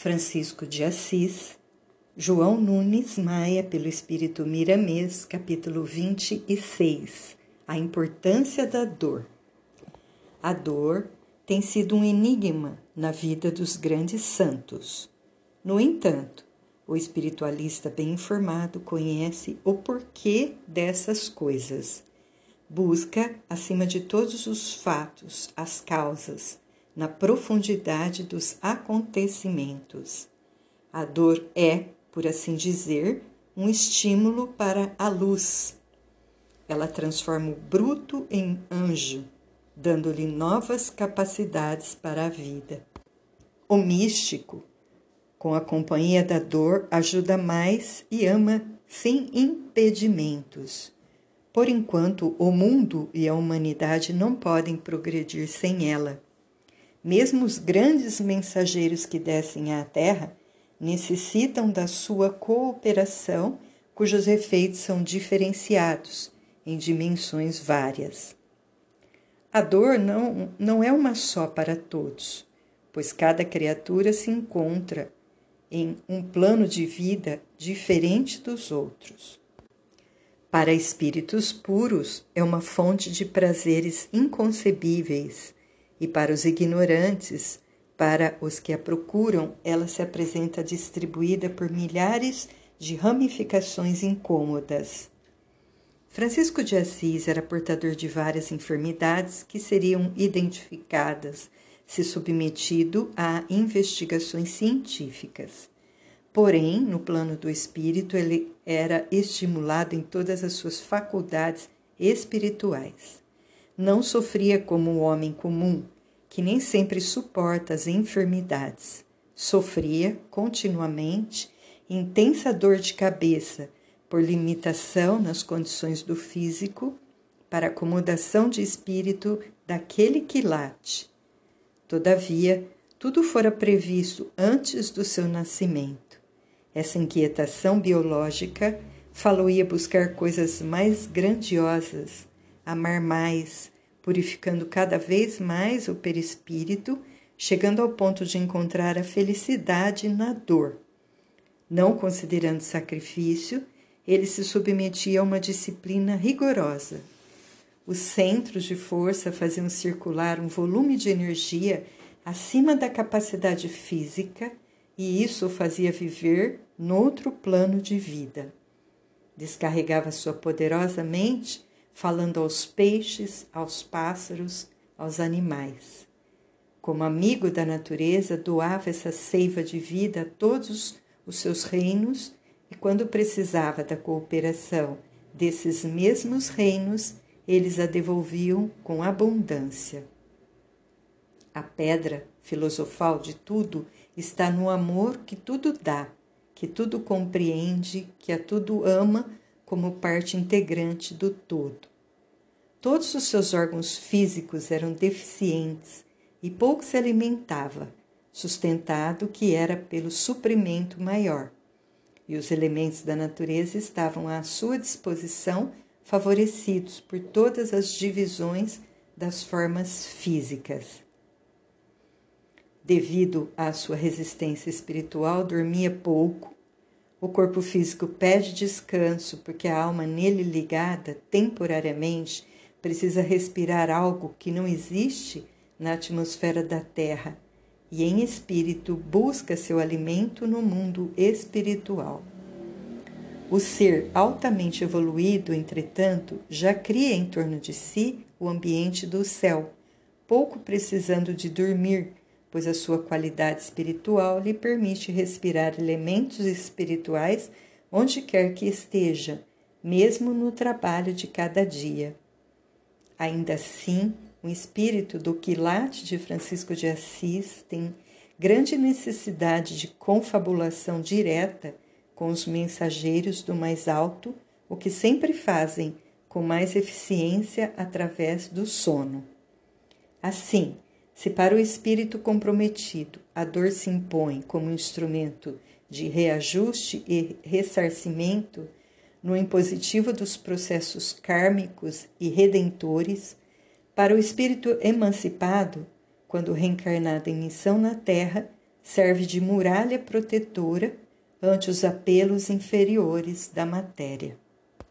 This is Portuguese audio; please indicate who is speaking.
Speaker 1: Francisco de Assis, João Nunes Maia, pelo Espírito Miramês, capítulo 26 A importância da dor. A dor tem sido um enigma na vida dos grandes santos. No entanto, o espiritualista bem informado conhece o porquê dessas coisas. Busca, acima de todos os fatos, as causas, na profundidade dos acontecimentos. A dor é, por assim dizer, um estímulo para a luz. Ela transforma o bruto em anjo, dando-lhe novas capacidades para a vida. O místico, com a companhia da dor, ajuda mais e ama sem impedimentos. Por enquanto, o mundo e a humanidade não podem progredir sem ela. Mesmo os grandes mensageiros que descem à Terra necessitam da sua cooperação, cujos efeitos são diferenciados em dimensões várias. A dor não, não é uma só para todos, pois cada criatura se encontra em um plano de vida diferente dos outros. Para espíritos puros, é uma fonte de prazeres inconcebíveis, e para os ignorantes, para os que a procuram, ela se apresenta distribuída por milhares de ramificações incômodas. Francisco de Assis era portador de várias enfermidades que seriam identificadas se submetido a investigações científicas. Porém, no plano do espírito, ele era estimulado em todas as suas faculdades espirituais. Não sofria como o homem comum, que nem sempre suporta as enfermidades. Sofria continuamente intensa dor de cabeça por limitação nas condições do físico, para acomodação de espírito daquele que late. Todavia, tudo fora previsto antes do seu nascimento. Essa inquietação biológica falou-ia buscar coisas mais grandiosas, amar mais, purificando cada vez mais o perispírito, chegando ao ponto de encontrar a felicidade na dor. Não considerando sacrifício, ele se submetia a uma disciplina rigorosa. Os centros de força faziam circular um volume de energia acima da capacidade física e isso o fazia viver noutro plano de vida. Descarregava sua poderosa mente falando aos peixes, aos pássaros, aos animais. Como amigo da natureza, doava essa seiva de vida a todos os seus reinos e, quando precisava da cooperação desses mesmos reinos, eles a devolviam com abundância. A pedra filosofal de tudo está no amor que tudo dá, que tudo compreende, que a tudo ama como parte integrante do todo. Todos os seus órgãos físicos eram deficientes e pouco se alimentava, sustentado que era pelo suprimento maior. E os elementos da natureza estavam à sua disposição, favorecidos por todas as divisões das formas físicas. Devido à sua resistência espiritual, dormia pouco. O corpo físico pede descanso porque a alma nele ligada temporariamente precisa respirar algo que não existe na atmosfera da Terra e, em espírito, busca seu alimento no mundo espiritual. O ser altamente evoluído, entretanto, já cria em torno de si o ambiente do céu, pouco precisando de dormir, pois a sua qualidade espiritual lhe permite respirar elementos espirituais onde quer que esteja, mesmo no trabalho de cada dia. Ainda assim, o espírito do quilate de Francisco de Assis tem grande necessidade de confabulação direta com os mensageiros do mais alto, o que sempre fazem com mais eficiência através do sono. Assim, se para o espírito comprometido a dor se impõe como instrumento de reajuste e ressarcimento, no impositivo dos processos kármicos e redentores, para o espírito emancipado, quando reencarnado em missão na Terra, serve de muralha protetora ante os apelos inferiores da matéria.